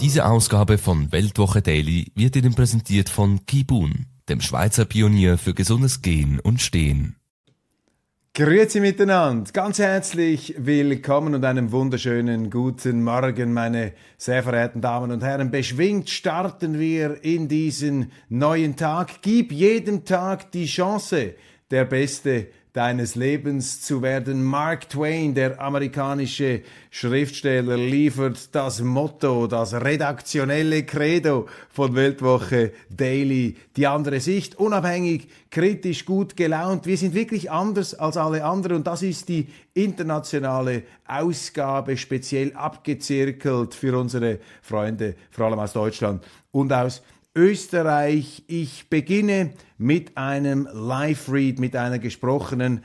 Diese Ausgabe von Weltwoche Daily wird Ihnen präsentiert von Kibun dem Schweizer Pionier für gesundes Gehen und Stehen. Grüezi miteinander, ganz herzlich willkommen und einen wunderschönen guten Morgen, meine sehr verehrten Damen und Herren. Beschwingt starten wir in diesen neuen Tag. Gib jedem Tag die Chance, der Beste deines Lebens zu werden. Mark Twain, der amerikanische Schriftsteller, liefert das Motto, das redaktionelle Credo von Weltwoche Daily. Die andere Sicht, unabhängig, kritisch, gut gelaunt. Wir sind wirklich anders als alle anderen und das ist die internationale Ausgabe speziell abgezirkelt für unsere Freunde, vor allem aus Deutschland und aus Österreich. Ich beginne mit einem Live-Read, mit einer gesprochenen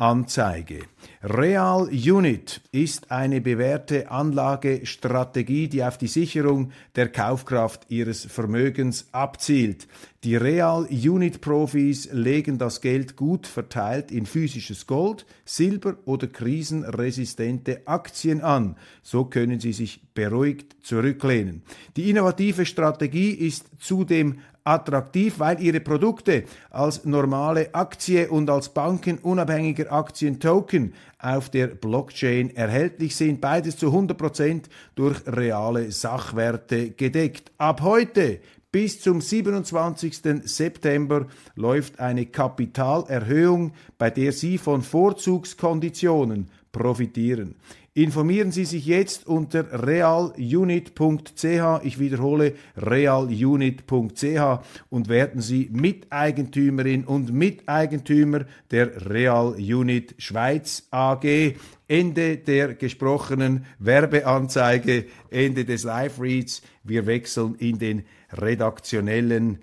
Werbeanzeige. Real Unit ist eine bewährte Anlagestrategie, die auf die Sicherung der Kaufkraft ihres Vermögens abzielt. Die Real Unit Profis legen das Geld gut verteilt in physisches Gold, Silber oder krisenresistente Aktien an. So können sie sich beruhigt zurücklehnen. Die innovative Strategie ist zudem attraktiv, weil ihre Produkte als normale Aktie und als bankenunabhängiger Aktientoken auf der Blockchain erhältlich sind. Beides zu 100% durch reale Sachwerte gedeckt. Ab heute bis zum 27. September läuft eine Kapitalerhöhung, bei der Sie von Vorzugskonditionen profitieren. Informieren Sie sich jetzt unter realunit.ch. Ich wiederhole realunit.ch und werden Sie Miteigentümerin und Miteigentümer der Real Unit Schweiz AG. Ende der gesprochenen Werbeanzeige, Ende des Live-Reads. Wir wechseln in den redaktionellen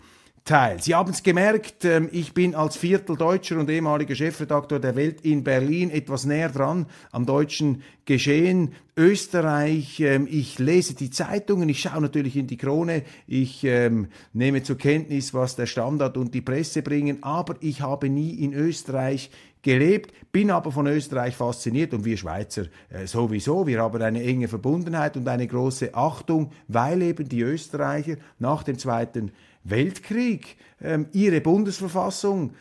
Teil. Sie haben es gemerkt, ähm, ich bin als Vierteldeutscher und ehemaliger Chefredakteur der Welt in Berlin etwas näher dran am deutschen Geschehen. Österreich, ähm, ich lese die Zeitungen, ich schaue natürlich in die Krone, ich ähm, nehme zur Kenntnis, was der Standard und die Presse bringen, aber ich habe nie in Österreich gelebt, bin aber von Österreich fasziniert und wir Schweizer äh, sowieso. Wir haben eine enge Verbundenheit und eine große Achtung, weil eben die Österreicher nach dem Zweiten Weltkrieg ähm, ihre Bundesverfassung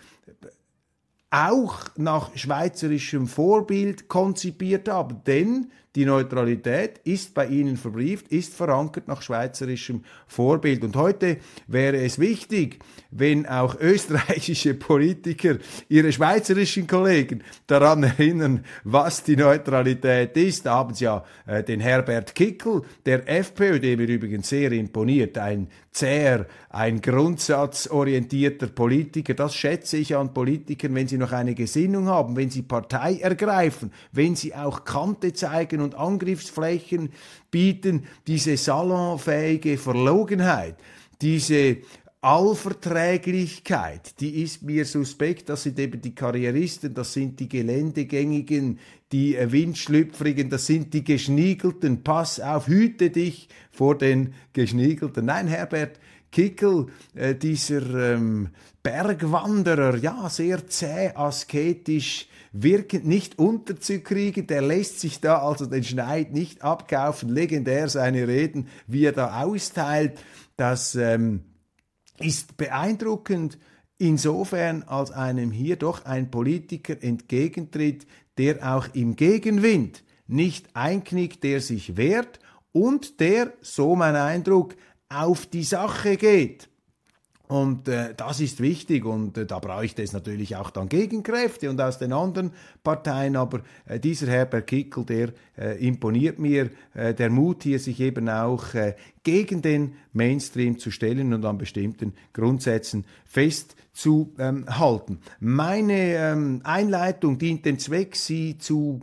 auch nach schweizerischem Vorbild konzipiert haben. Denn die Neutralität ist bei ihnen verbrieft, ist verankert nach schweizerischem Vorbild. Und heute wäre es wichtig, wenn auch österreichische Politiker ihre schweizerischen Kollegen daran erinnern, was die Neutralität ist. Da haben sie ja äh, den Herbert Kickel, der FPÖ, dem mir übrigens sehr imponiert, ein zäher, ein grundsatzorientierter Politiker. Das schätze ich an Politikern, wenn sie noch eine Gesinnung haben, wenn sie Partei ergreifen, wenn sie auch Kante zeigen und Angriffsflächen bieten, diese salonfähige Verlogenheit, diese Allverträglichkeit, die ist mir suspekt. Das sind eben die Karrieristen, das sind die Geländegängigen, die Windschlüpfrigen, das sind die Geschniegelten. Pass auf, hüte dich vor den Geschniegelten. Nein, Herbert Kickel, äh, dieser ähm, Bergwanderer, ja, sehr zäh, asketisch, wirkend nicht unterzukriegen. Der lässt sich da also den Schneid nicht abkaufen. Legendär seine Reden, wie er da austeilt. Das ähm, ist beeindruckend insofern, als einem hier doch ein Politiker entgegentritt, der auch im Gegenwind nicht einknickt, der sich wehrt und der, so mein Eindruck, auf die Sache geht. Und äh, das ist wichtig und äh, da bräuchte es natürlich auch dann Gegenkräfte und aus den anderen Parteien, aber äh, dieser Herbert Kickel, der äh, imponiert mir, äh, der Mut hier sich eben auch äh, gegen den Mainstream zu stellen und an bestimmten Grundsätzen festzuhalten. Ähm, Meine ähm, Einleitung dient dem Zweck, Sie zu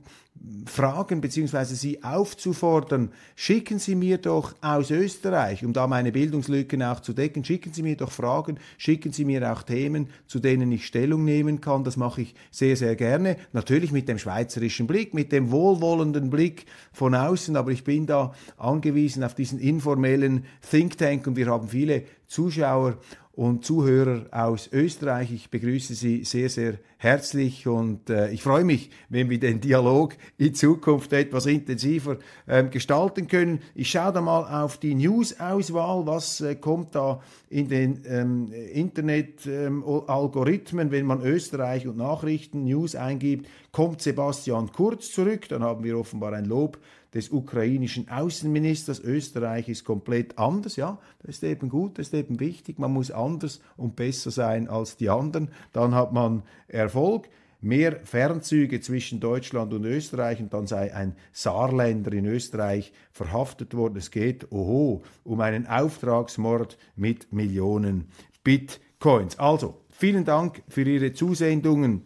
fragen bzw. Sie aufzufordern, schicken Sie mir doch aus Österreich, um da meine Bildungslücken auch zu decken, schicken Sie mir doch Fragen, schicken Sie mir auch Themen, zu denen ich Stellung nehmen kann. Das mache ich sehr, sehr gerne. Natürlich mit dem schweizerischen Blick, mit dem wohlwollenden Blick von außen, aber ich bin da angewiesen auf diesen informellen Think Tank und wir haben viele Zuschauer und Zuhörer aus Österreich. Ich begrüße Sie sehr, sehr herzlich und äh, ich freue mich, wenn wir den Dialog in Zukunft etwas intensiver ähm, gestalten können. Ich schaue da mal auf die News-Auswahl, was äh, kommt da in den ähm, Internet-Algorithmen, ähm, wenn man Österreich und Nachrichten, News eingibt, kommt Sebastian Kurz zurück, dann haben wir offenbar ein Lob des ukrainischen Außenministers. Österreich ist komplett anders, ja, das ist eben gut, das ist eben wichtig. Man muss anders und besser sein als die anderen. Dann hat man Erfolg mehr Fernzüge zwischen Deutschland und Österreich und dann sei ein Saarländer in Österreich verhaftet worden. Es geht, oho, um einen Auftragsmord mit Millionen Bitcoins. Also, vielen Dank für Ihre Zusendungen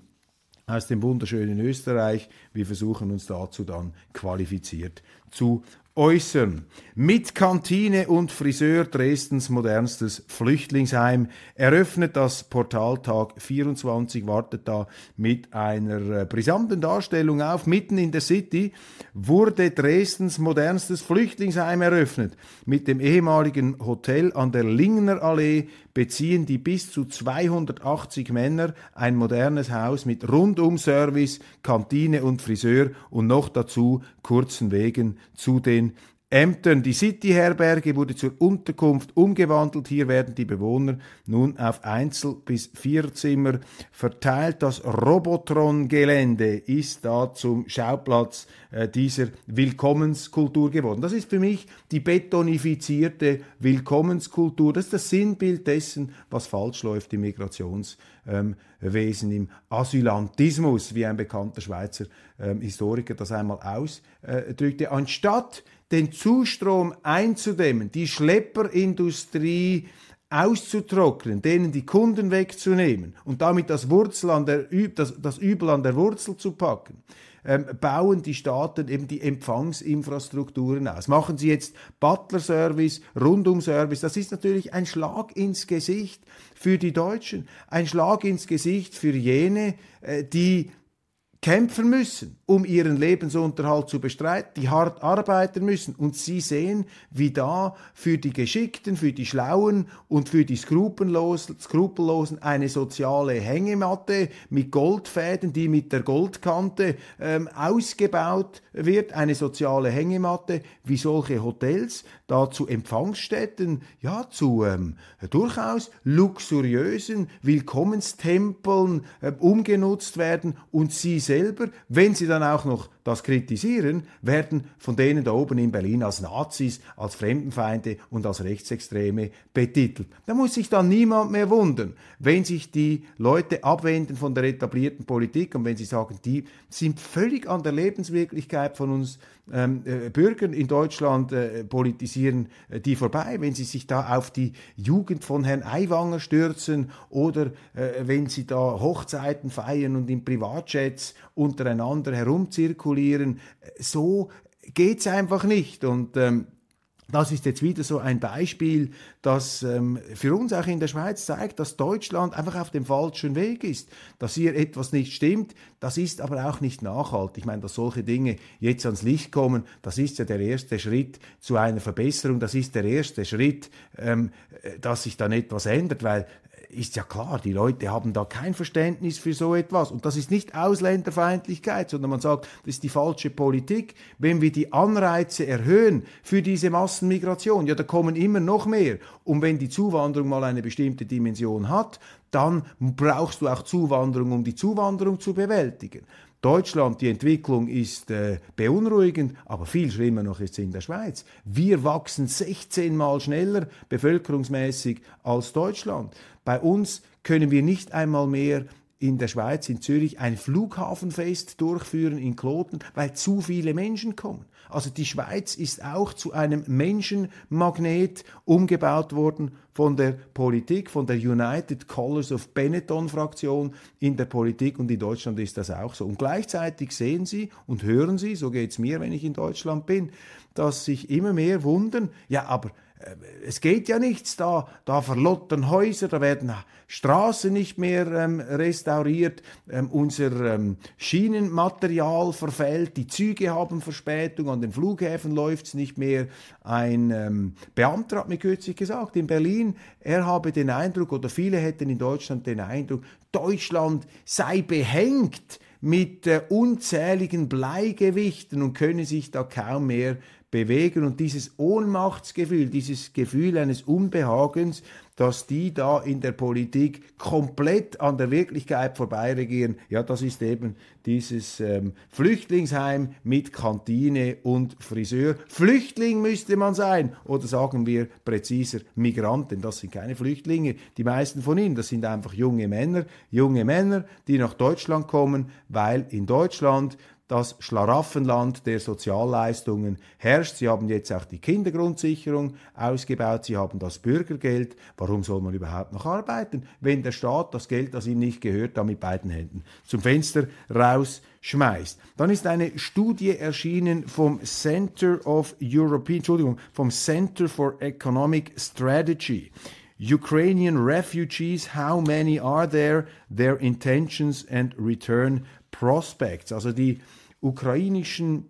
aus dem wunderschönen Österreich. Wir versuchen uns dazu dann qualifiziert zu äußern. Mit Kantine und Friseur Dresdens modernstes Flüchtlingsheim eröffnet das Portaltag 24, wartet da mit einer äh, brisanten Darstellung auf. Mitten in der City wurde Dresdens modernstes Flüchtlingsheim eröffnet. Mit dem ehemaligen Hotel an der Lingner Allee beziehen die bis zu 280 Männer ein modernes Haus mit Rundumservice, Kantine und Friseur und noch dazu kurzen Wegen zu den Ämtern. Die City-Herberge wurde zur Unterkunft umgewandelt. Hier werden die Bewohner nun auf Einzel- bis Vierzimmer verteilt. Das Robotron-Gelände ist da zum Schauplatz äh, dieser Willkommenskultur geworden. Das ist für mich die betonifizierte Willkommenskultur. Das ist das Sinnbild dessen, was falsch läuft im Migrationswesen, im Asylantismus, wie ein bekannter Schweizer ähm, Historiker das einmal ausdrückte. Anstatt den Zustrom einzudämmen, die Schlepperindustrie auszutrocknen, denen die Kunden wegzunehmen und damit das, Wurzel an der, das, das Übel an der Wurzel zu packen, ähm, bauen die Staaten eben die Empfangsinfrastrukturen aus. Machen sie jetzt Butler-Service, Rundum-Service, das ist natürlich ein Schlag ins Gesicht für die Deutschen, ein Schlag ins Gesicht für jene, äh, die kämpfen müssen, um ihren Lebensunterhalt zu bestreiten, die hart arbeiten müssen. Und Sie sehen, wie da für die Geschickten, für die Schlauen und für die Skrupellosen, eine soziale Hängematte mit Goldfäden, die mit der Goldkante ähm, ausgebaut wird, eine soziale Hängematte, wie solche Hotels da zu Empfangsstätten, ja, zu ähm, durchaus luxuriösen Willkommenstempeln äh, umgenutzt werden und Sie selber, wenn Sie dann auch noch das kritisieren, werden von denen da oben in Berlin als Nazis, als Fremdenfeinde und als Rechtsextreme betitelt. Da muss sich dann niemand mehr wundern, wenn sich die Leute abwenden von der etablierten Politik und wenn sie sagen, die sind völlig an der Lebenswirklichkeit von uns ähm, äh, Bürgern in Deutschland äh, politisieren äh, die vorbei, wenn sie sich da auf die Jugend von Herrn Aiwanger stürzen oder äh, wenn sie da Hochzeiten feiern und in Privatjets untereinander herumzirkulieren. So geht's einfach nicht. Und ähm, das ist jetzt wieder so ein Beispiel, das ähm, für uns auch in der Schweiz zeigt, dass Deutschland einfach auf dem falschen Weg ist, dass hier etwas nicht stimmt. Das ist aber auch nicht nachhaltig. Ich meine, dass solche Dinge jetzt ans Licht kommen, das ist ja der erste Schritt zu einer Verbesserung. Das ist der erste Schritt, ähm, äh, dass sich dann etwas ändert, weil ist ja klar, die Leute haben da kein Verständnis für so etwas. Und das ist nicht Ausländerfeindlichkeit, sondern man sagt, das ist die falsche Politik. Wenn wir die Anreize erhöhen für diese Massenmigration, ja, da kommen immer noch mehr. Und wenn die Zuwanderung mal eine bestimmte Dimension hat, dann brauchst du auch Zuwanderung, um die Zuwanderung zu bewältigen. Deutschland, die Entwicklung ist äh, beunruhigend, aber viel schlimmer noch ist es in der Schweiz. Wir wachsen 16 Mal schneller bevölkerungsmäßig als Deutschland. Bei uns können wir nicht einmal mehr in der Schweiz, in Zürich, ein Flughafenfest durchführen in Kloten, weil zu viele Menschen kommen. Also die Schweiz ist auch zu einem Menschenmagnet umgebaut worden von der Politik, von der United Colors of Benetton Fraktion in der Politik und in Deutschland ist das auch so. Und gleichzeitig sehen Sie und hören Sie, so geht es mir, wenn ich in Deutschland bin, dass sich immer mehr wundern, ja, aber es geht ja nichts da, da verlottern Häuser, da werden Straßen nicht mehr ähm, restauriert, ähm, unser ähm, Schienenmaterial verfällt, die Züge haben Verspätung, an den Flughäfen läuft es nicht mehr. Ein ähm, Beamter hat mir kürzlich gesagt, in Berlin, er habe den Eindruck, oder viele hätten in Deutschland den Eindruck, Deutschland sei behängt mit äh, unzähligen Bleigewichten und könne sich da kaum mehr bewegen. Und dieses Ohnmachtsgefühl, dieses Gefühl eines Unbehagens, dass die da in der Politik komplett an der Wirklichkeit vorbeiregieren, ja, das ist eben dieses ähm, Flüchtlingsheim mit Kantine und Friseur. Flüchtling müsste man sein, oder sagen wir präziser Migranten. Das sind keine Flüchtlinge, die meisten von ihnen, das sind einfach junge Männer, junge Männer, die nach Deutschland kommen, weil in Deutschland das Schlaraffenland der Sozialleistungen herrscht. Sie haben jetzt auch die Kindergrundsicherung ausgebaut, sie haben das Bürgergeld. Warum soll man überhaupt noch arbeiten, wenn der Staat das Geld, das ihm nicht gehört, da mit beiden Händen zum Fenster rausschmeißt? Dann ist eine Studie erschienen vom Center of European, Entschuldigung, vom Center for Economic Strategy. Ukrainian refugees, how many are there, their intentions and return prospects, also die ukrainischen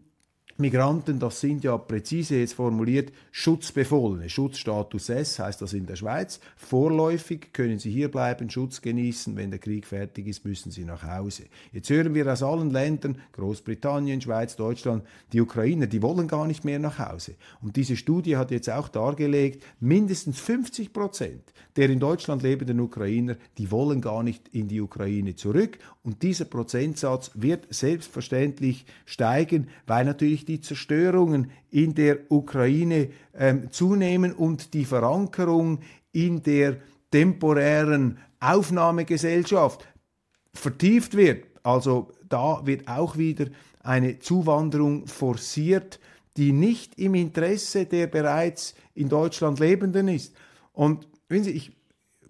Migranten, das sind ja präzise jetzt formuliert Schutzbefohlene. Schutzstatus S heißt das in der Schweiz. Vorläufig können sie hier bleiben, Schutz genießen. Wenn der Krieg fertig ist, müssen sie nach Hause. Jetzt hören wir aus allen Ländern, Großbritannien, Schweiz, Deutschland, die Ukrainer, die wollen gar nicht mehr nach Hause. Und diese Studie hat jetzt auch dargelegt, mindestens 50 Prozent der in Deutschland lebenden Ukrainer, die wollen gar nicht in die Ukraine zurück. Und dieser Prozentsatz wird selbstverständlich steigen, weil natürlich die Zerstörungen in der Ukraine ähm, zunehmen und die Verankerung in der temporären Aufnahmegesellschaft vertieft wird. Also da wird auch wieder eine Zuwanderung forciert, die nicht im Interesse der bereits in Deutschland Lebenden ist. Und wenn Sie, ich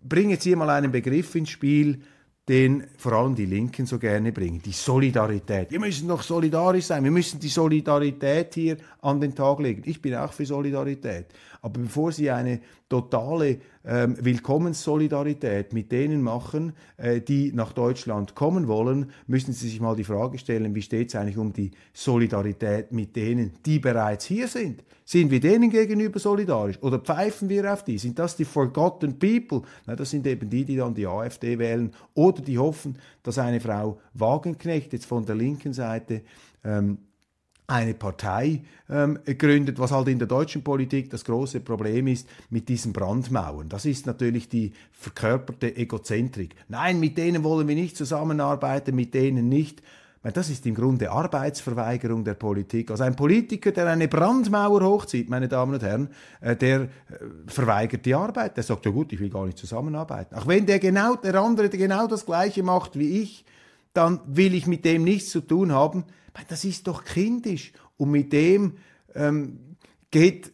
bringe jetzt hier mal einen Begriff ins Spiel, den vor allem die Linken so gerne bringen, die Solidarität. Wir müssen doch solidarisch sein, wir müssen die Solidarität hier an den Tag legen. Ich bin auch für Solidarität. Aber bevor Sie eine totale ähm, Willkommenssolidarität mit denen machen, äh, die nach Deutschland kommen wollen, müssen Sie sich mal die Frage stellen, wie steht es eigentlich um die Solidarität mit denen, die bereits hier sind? Sind wir denen gegenüber solidarisch oder pfeifen wir auf die? Sind das die forgotten people? Na, das sind eben die, die dann die AfD wählen oder die hoffen, dass eine Frau Wagenknecht jetzt von der linken Seite ähm, eine Partei ähm, gründet, was halt in der deutschen Politik das große Problem ist mit diesen Brandmauern. Das ist natürlich die verkörperte Egozentrik. Nein, mit denen wollen wir nicht zusammenarbeiten, mit denen nicht. Das ist im Grunde Arbeitsverweigerung der Politik. Also ein Politiker, der eine Brandmauer hochzieht, meine Damen und Herren, äh, der äh, verweigert die Arbeit. Der sagt, ja gut, ich will gar nicht zusammenarbeiten. Auch wenn der genau, der andere der genau das Gleiche macht wie ich, dann will ich mit dem nichts zu tun haben. Das ist doch kindisch. Und mit dem ähm, geht.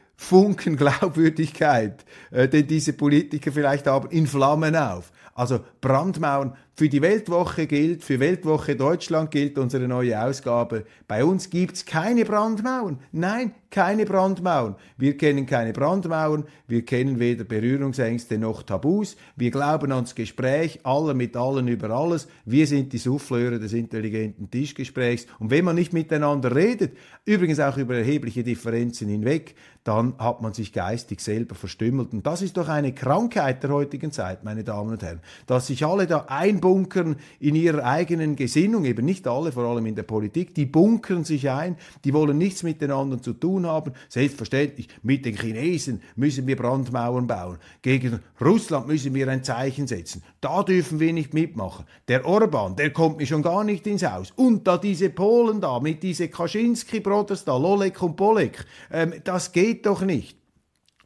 Funken Glaubwürdigkeit, äh, den diese Politiker vielleicht haben, in Flammen auf. Also Brandmauern, für die Weltwoche gilt, für Weltwoche Deutschland gilt unsere neue Ausgabe. Bei uns gibt's keine Brandmauern. Nein, keine Brandmauern. Wir kennen keine Brandmauern, wir kennen weder Berührungsängste noch Tabus. Wir glauben ans Gespräch, aller mit allen über alles. Wir sind die Souffleure des intelligenten Tischgesprächs. Und wenn man nicht miteinander redet, übrigens auch über erhebliche Differenzen hinweg, dann hat man sich geistig selber verstümmelt. Und das ist doch eine Krankheit der heutigen Zeit, meine Damen und Herren, dass sich alle da einbunkern in ihrer eigenen Gesinnung, eben nicht alle, vor allem in der Politik, die bunkern sich ein, die wollen nichts miteinander zu tun haben. Selbstverständlich, mit den Chinesen müssen wir Brandmauern bauen. Gegen Russland müssen wir ein Zeichen setzen. Da dürfen wir nicht mitmachen. Der Orban, der kommt mir schon gar nicht ins Haus. Und da diese Polen da, mit diese Kaczynski-Brothers da, Lolek und Polek, ähm, das geht doch nicht.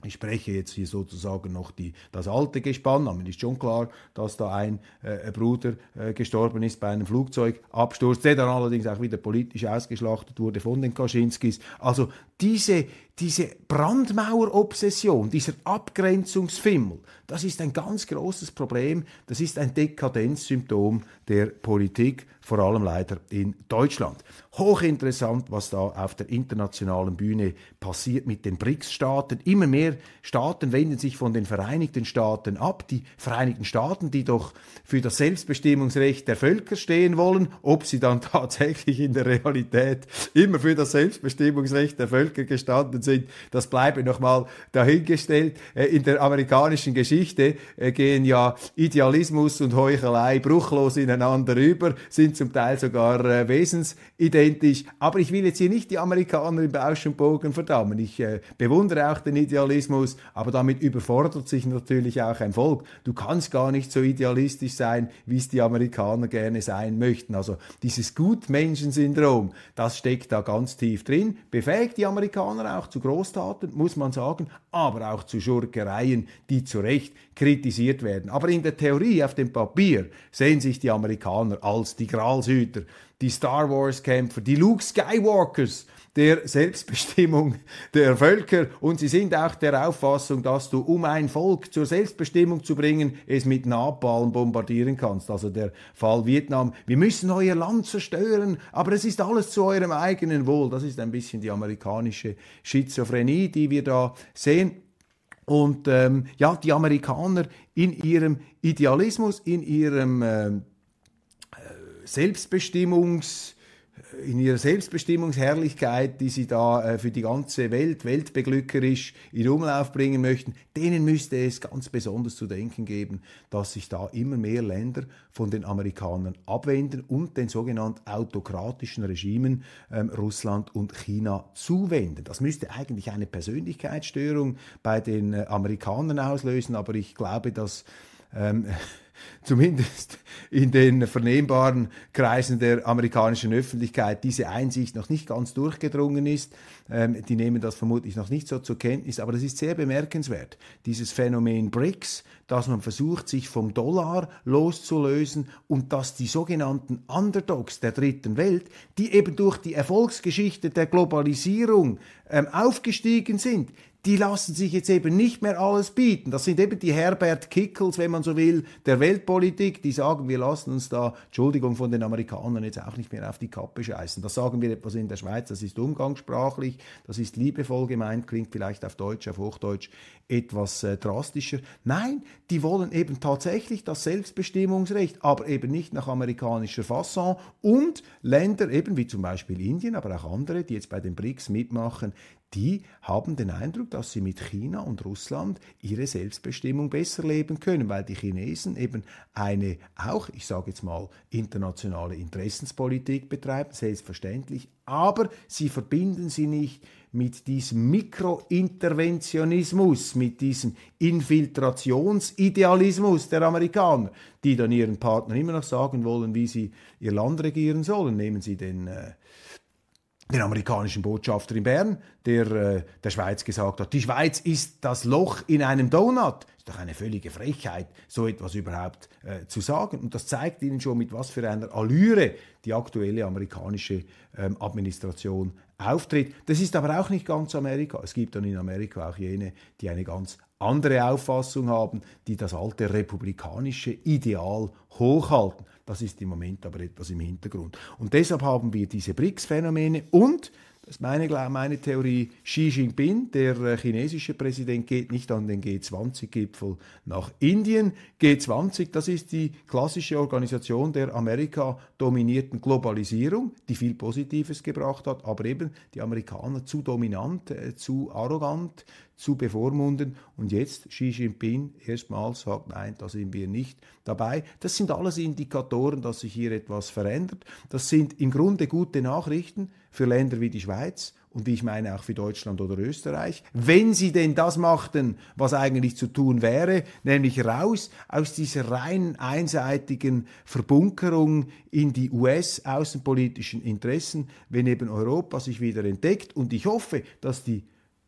Ich spreche jetzt hier sozusagen noch die, das alte Gespann, aber ist schon klar, dass da ein äh, Bruder äh, gestorben ist bei einem Flugzeugabsturz, der dann allerdings auch wieder politisch ausgeschlachtet wurde von den Kaczynskis. Also diese, diese Brandmauer-Obsession, dieser Abgrenzungsfimmel, das ist ein ganz großes Problem, das ist ein Dekadenzsymptom der Politik, vor allem leider in Deutschland. Hochinteressant, was da auf der internationalen Bühne passiert mit den BRICS-Staaten. Immer mehr Staaten wenden sich von den Vereinigten Staaten ab. Die Vereinigten Staaten, die doch für das Selbstbestimmungsrecht der Völker stehen wollen, ob sie dann tatsächlich in der Realität immer für das Selbstbestimmungsrecht der Völker gestanden sind, das bleibe nochmal dahingestellt. Äh, in der amerikanischen Geschichte äh, gehen ja Idealismus und Heuchelei bruchlos ineinander über, sind zum Teil sogar äh, wesensidentisch. Aber ich will jetzt hier nicht die Amerikaner im Bausch und Bogen verdammen. Ich bewundere auch den Idealismus, aber damit überfordert sich natürlich auch ein Volk. Du kannst gar nicht so idealistisch sein, wie es die Amerikaner gerne sein möchten. Also dieses Gutmenschensyndrom, das steckt da ganz tief drin, befähigt die Amerikaner auch zu Großtaten, muss man sagen, aber auch zu Schurkereien, die zu Recht kritisiert werden. Aber in der Theorie, auf dem Papier, sehen sich die Amerikaner als die Gralshüter, die Star Wars-Kämpfer, die Luke Skywalkers der Selbstbestimmung der Völker und sie sind auch der Auffassung, dass du, um ein Volk zur Selbstbestimmung zu bringen, es mit Napalm bombardieren kannst. Also der Fall Vietnam. Wir müssen euer Land zerstören, aber es ist alles zu eurem eigenen Wohl. Das ist ein bisschen die amerikanische Schizophrenie, die wir da sehen. Und ähm, ja, die Amerikaner in ihrem Idealismus, in ihrem ähm, äh, Selbstbestimmungs in ihrer Selbstbestimmungsherrlichkeit, die sie da äh, für die ganze Welt, weltbeglückerisch in Umlauf bringen möchten, denen müsste es ganz besonders zu denken geben, dass sich da immer mehr Länder von den Amerikanern abwenden und den sogenannten autokratischen Regimen ähm, Russland und China zuwenden. Das müsste eigentlich eine Persönlichkeitsstörung bei den äh, Amerikanern auslösen, aber ich glaube, dass ähm, zumindest in den vernehmbaren Kreisen der amerikanischen Öffentlichkeit diese Einsicht noch nicht ganz durchgedrungen ist. Ähm, die nehmen das vermutlich noch nicht so zur Kenntnis, aber das ist sehr bemerkenswert. Dieses Phänomen BRICS, dass man versucht, sich vom Dollar loszulösen und dass die sogenannten Underdogs der dritten Welt, die eben durch die Erfolgsgeschichte der Globalisierung ähm, aufgestiegen sind, die lassen sich jetzt eben nicht mehr alles bieten. Das sind eben die Herbert Kickels, wenn man so will, der Weltpolitik, die sagen, wir lassen uns da, Entschuldigung von den Amerikanern, jetzt auch nicht mehr auf die Kappe scheißen. Das sagen wir etwas in der Schweiz, das ist umgangssprachlich, das ist liebevoll gemeint, klingt vielleicht auf Deutsch, auf Hochdeutsch etwas äh, drastischer. Nein, die wollen eben tatsächlich das Selbstbestimmungsrecht, aber eben nicht nach amerikanischer Fasson und Länder eben wie zum Beispiel Indien, aber auch andere, die jetzt bei den BRICS mitmachen, die haben den Eindruck, dass sie mit China und Russland ihre Selbstbestimmung besser leben können, weil die Chinesen eben eine auch, ich sage jetzt mal, internationale Interessenspolitik betreiben, selbstverständlich, aber sie verbinden sie nicht mit diesem Mikrointerventionismus, mit diesem Infiltrationsidealismus der Amerikaner, die dann ihren Partnern immer noch sagen wollen, wie sie ihr Land regieren sollen. Nehmen Sie den äh, den amerikanischen Botschafter in Bern, der äh, der Schweiz gesagt hat, die Schweiz ist das Loch in einem Donut. Ist doch eine völlige Frechheit, so etwas überhaupt äh, zu sagen. Und das zeigt Ihnen schon, mit was für einer Allüre die aktuelle amerikanische ähm, Administration auftritt. Das ist aber auch nicht ganz Amerika. Es gibt dann in Amerika auch jene, die eine ganz andere Auffassung haben, die das alte republikanische Ideal hochhalten. Das ist im Moment aber etwas im Hintergrund. Und deshalb haben wir diese BRICS-Phänomene und das ist meine, meine Theorie. Xi Jinping, der äh, chinesische Präsident, geht nicht an den G20-Gipfel nach Indien. G20, das ist die klassische Organisation der Amerika-dominierten Globalisierung, die viel Positives gebracht hat, aber eben die Amerikaner zu dominant, äh, zu arrogant, zu bevormunden. Und jetzt Xi Jinping erstmals sagt, nein, da sind wir nicht dabei. Das sind alles Indikatoren, dass sich hier etwas verändert. Das sind im Grunde gute Nachrichten für Länder wie die Schweiz und wie ich meine auch für Deutschland oder Österreich, wenn sie denn das machten, was eigentlich zu tun wäre, nämlich raus aus dieser rein einseitigen Verbunkerung in die US-außenpolitischen Interessen, wenn eben Europa sich wieder entdeckt. Und ich hoffe, dass die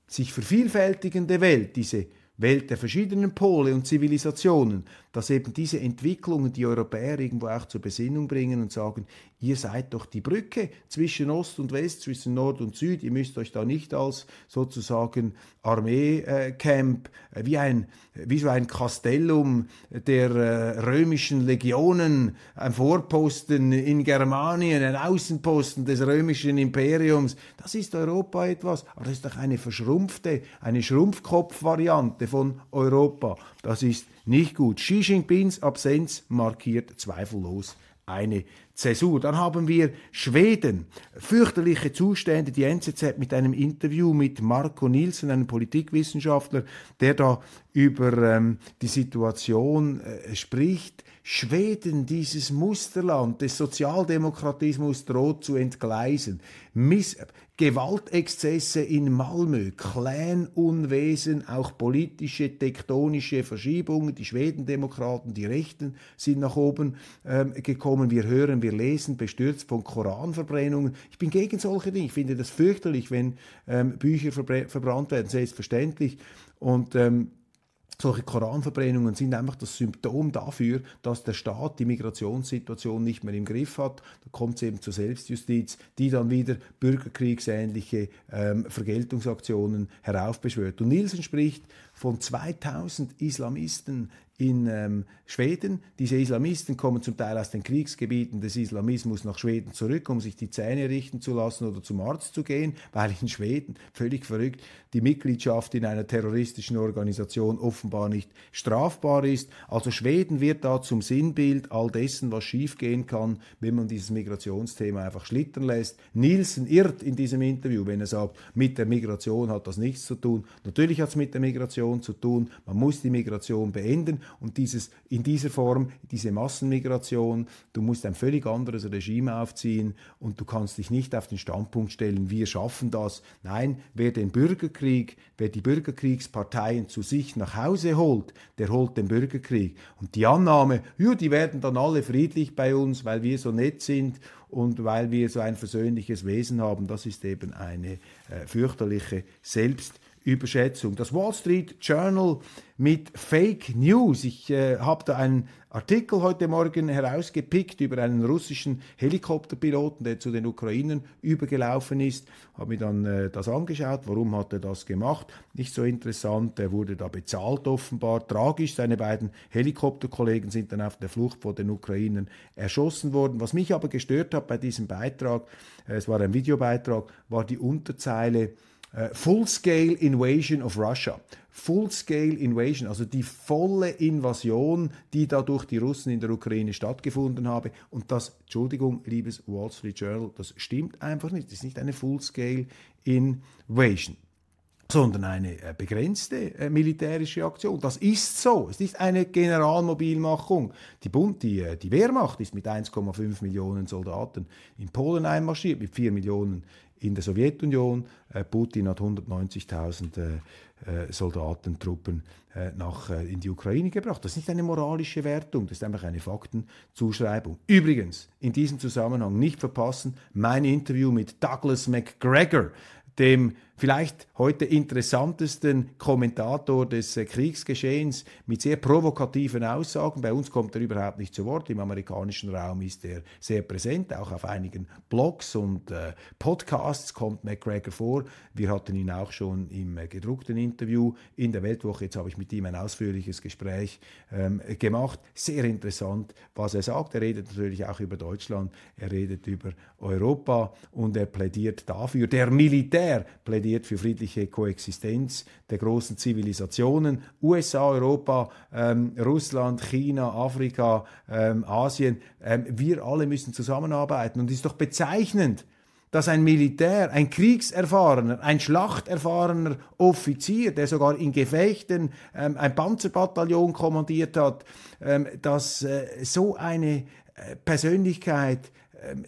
sich vervielfältigende Welt, diese Welt der verschiedenen Pole und Zivilisationen, dass eben diese Entwicklungen die Europäer irgendwo auch zur Besinnung bringen und sagen, ihr seid doch die Brücke zwischen Ost und West, zwischen Nord und Süd, ihr müsst euch da nicht als sozusagen Armeecamp, äh, wie, ein, wie so ein Castellum der äh, römischen Legionen, ein Vorposten in Germanien, ein Außenposten des römischen Imperiums, das ist Europa etwas, aber das ist doch eine verschrumpfte, eine Schrumpfkopfvariante von Europa. Das ist nicht gut. Xi Jinpings Absenz markiert zweifellos eine Zäsur. Dann haben wir Schweden. Fürchterliche Zustände. Die NZZ mit einem Interview mit Marco Nielsen, einem Politikwissenschaftler, der da über ähm, die Situation äh, spricht. Schweden, dieses Musterland des Sozialdemokratismus droht zu entgleisen. Miss Gewaltexzesse in Malmö, Clan-Unwesen, auch politische, tektonische Verschiebungen. Die Schwedendemokraten, die Rechten sind nach oben ähm, gekommen. Wir hören, wir lesen, bestürzt von Koranverbrennungen. Ich bin gegen solche Dinge. Ich finde das fürchterlich, wenn ähm, Bücher verbrannt werden, selbstverständlich. Und ähm, solche Koranverbrennungen sind einfach das Symptom dafür, dass der Staat die Migrationssituation nicht mehr im Griff hat. Da kommt es eben zur Selbstjustiz, die dann wieder bürgerkriegsähnliche ähm, Vergeltungsaktionen heraufbeschwört. Und Nielsen spricht von 2000 Islamisten in ähm, Schweden. Diese Islamisten kommen zum Teil aus den Kriegsgebieten des Islamismus nach Schweden zurück, um sich die Zähne richten zu lassen oder zum Arzt zu gehen, weil in Schweden, völlig verrückt, die Mitgliedschaft in einer terroristischen Organisation offenbar nicht strafbar ist. Also Schweden wird da zum Sinnbild all dessen, was schiefgehen kann, wenn man dieses Migrationsthema einfach schlittern lässt. Nielsen irrt in diesem Interview, wenn er sagt, mit der Migration hat das nichts zu tun. Natürlich hat es mit der Migration zu tun. Man muss die Migration beenden und dieses, in dieser Form, diese Massenmigration, du musst ein völlig anderes Regime aufziehen und du kannst dich nicht auf den Standpunkt stellen, wir schaffen das. Nein, wer den Bürgerkrieg, wer die Bürgerkriegsparteien zu sich nach Hause holt, der holt den Bürgerkrieg. Und die Annahme, ja, die werden dann alle friedlich bei uns, weil wir so nett sind und weil wir so ein versöhnliches Wesen haben, das ist eben eine äh, fürchterliche Selbst Überschätzung. Das Wall Street Journal mit Fake News. Ich äh, habe da einen Artikel heute Morgen herausgepickt über einen russischen Helikopterpiloten, der zu den Ukrainern übergelaufen ist. Habe mir dann äh, das angeschaut. Warum hat er das gemacht? Nicht so interessant. Er wurde da bezahlt offenbar. Tragisch. Seine beiden Helikopterkollegen sind dann auf der Flucht vor den Ukrainern erschossen worden. Was mich aber gestört hat bei diesem Beitrag, äh, es war ein Videobeitrag, war die Unterzeile Uh, Full-Scale Invasion of Russia. Full-Scale Invasion, also die volle Invasion, die da durch die Russen in der Ukraine stattgefunden habe. Und das, Entschuldigung, liebes Wall Street Journal, das stimmt einfach nicht. Das ist nicht eine Full-Scale Invasion sondern eine äh, begrenzte äh, militärische Aktion. Das ist so. Es ist eine Generalmobilmachung. Die Bund, die, äh, die Wehrmacht ist mit 1,5 Millionen Soldaten in Polen einmarschiert, mit 4 Millionen in der Sowjetunion. Äh, Putin hat 190.000 äh, äh, Soldaten, Truppen nach, in die Ukraine gebracht. Das ist nicht eine moralische Wertung, das ist einfach eine Faktenzuschreibung. Übrigens, in diesem Zusammenhang nicht verpassen, mein Interview mit Douglas McGregor, dem vielleicht heute interessantesten Kommentator des äh, Kriegsgeschehens mit sehr provokativen Aussagen. Bei uns kommt er überhaupt nicht zu Wort. Im amerikanischen Raum ist er sehr präsent, auch auf einigen Blogs und äh, Podcasts kommt McGregor vor. Wir hatten ihn auch schon im äh, gedruckten Interview in der Weltwoche. Jetzt habe ich mit ihm ein ausführliches Gespräch ähm, gemacht. Sehr interessant, was er sagt. Er redet natürlich auch über Deutschland, er redet über Europa und er plädiert dafür. Der Militär plädiert für friedliche Koexistenz der großen Zivilisationen. USA, Europa, ähm, Russland, China, Afrika, ähm, Asien. Ähm, wir alle müssen zusammenarbeiten. Und es ist doch bezeichnend, dass ein Militär, ein kriegserfahrener, ein schlachterfahrener Offizier, der sogar in Gefechten ähm, ein Panzerbataillon kommandiert hat, ähm, dass äh, so eine äh, Persönlichkeit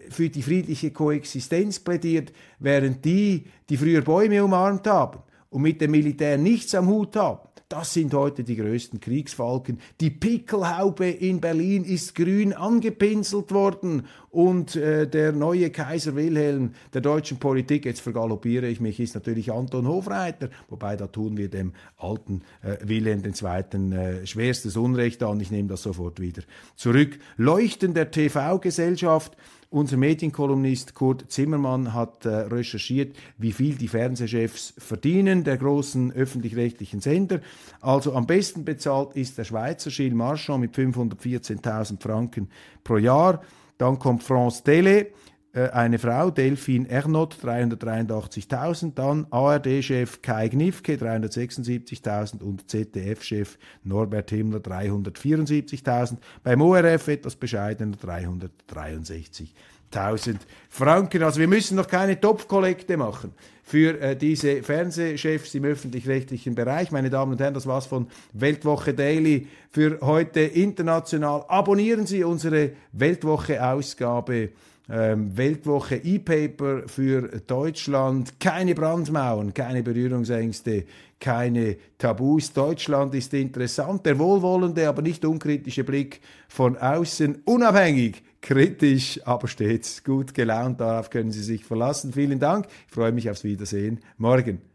für die friedliche Koexistenz plädiert, während die, die früher Bäume umarmt haben und mit dem Militär nichts am Hut haben, das sind heute die größten Kriegsfalken. Die Pickelhaube in Berlin ist grün angepinselt worden und äh, der neue Kaiser Wilhelm der deutschen Politik, jetzt vergaloppiere ich mich, ist natürlich Anton Hofreiter, wobei da tun wir dem alten äh, Wilhelm II. Äh, schwerstes Unrecht an. Ich nehme das sofort wieder zurück. Leuchten der TV-Gesellschaft unser Medienkolumnist Kurt Zimmermann hat äh, recherchiert, wie viel die Fernsehchefs verdienen, der großen öffentlich-rechtlichen Sender. Also am besten bezahlt ist der Schweizer Gilles Marchand mit 514.000 Franken pro Jahr. Dann kommt France äh, eine Frau, Delphine Ernot, 383.000, dann ARD-Chef Kai Gnifke, 376.000 und ZDF-Chef Norbert Himmler, 374.000. Beim ORF etwas bescheidener, 363.000 Franken. Also wir müssen noch keine Topfkollekte machen für äh, diese Fernsehchefs im öffentlich-rechtlichen Bereich. Meine Damen und Herren, das war's von Weltwoche Daily für heute international. Abonnieren Sie unsere Weltwoche-Ausgabe ähm, Weltwoche E-Paper für Deutschland. Keine Brandmauern, keine Berührungsängste, keine Tabus. Deutschland ist interessant. Der wohlwollende, aber nicht unkritische Blick von außen, unabhängig, kritisch, aber stets gut gelaunt. Darauf können Sie sich verlassen. Vielen Dank. Ich freue mich aufs Wiedersehen morgen.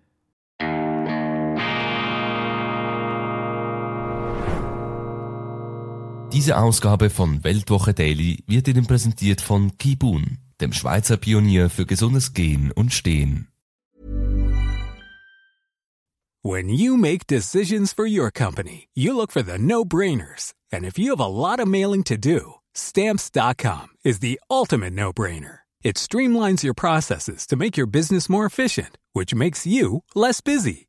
Diese Ausgabe von Weltwoche Daily wird Ihnen präsentiert von Kibun, dem Schweizer Pionier für gesundes Gehen und Stehen. When you make decisions for your company, you look for the no-brainers. And if you have a lot of mailing to do, stamps.com is the ultimate no-brainer. It streamlines your processes to make your business more efficient, which makes you less busy.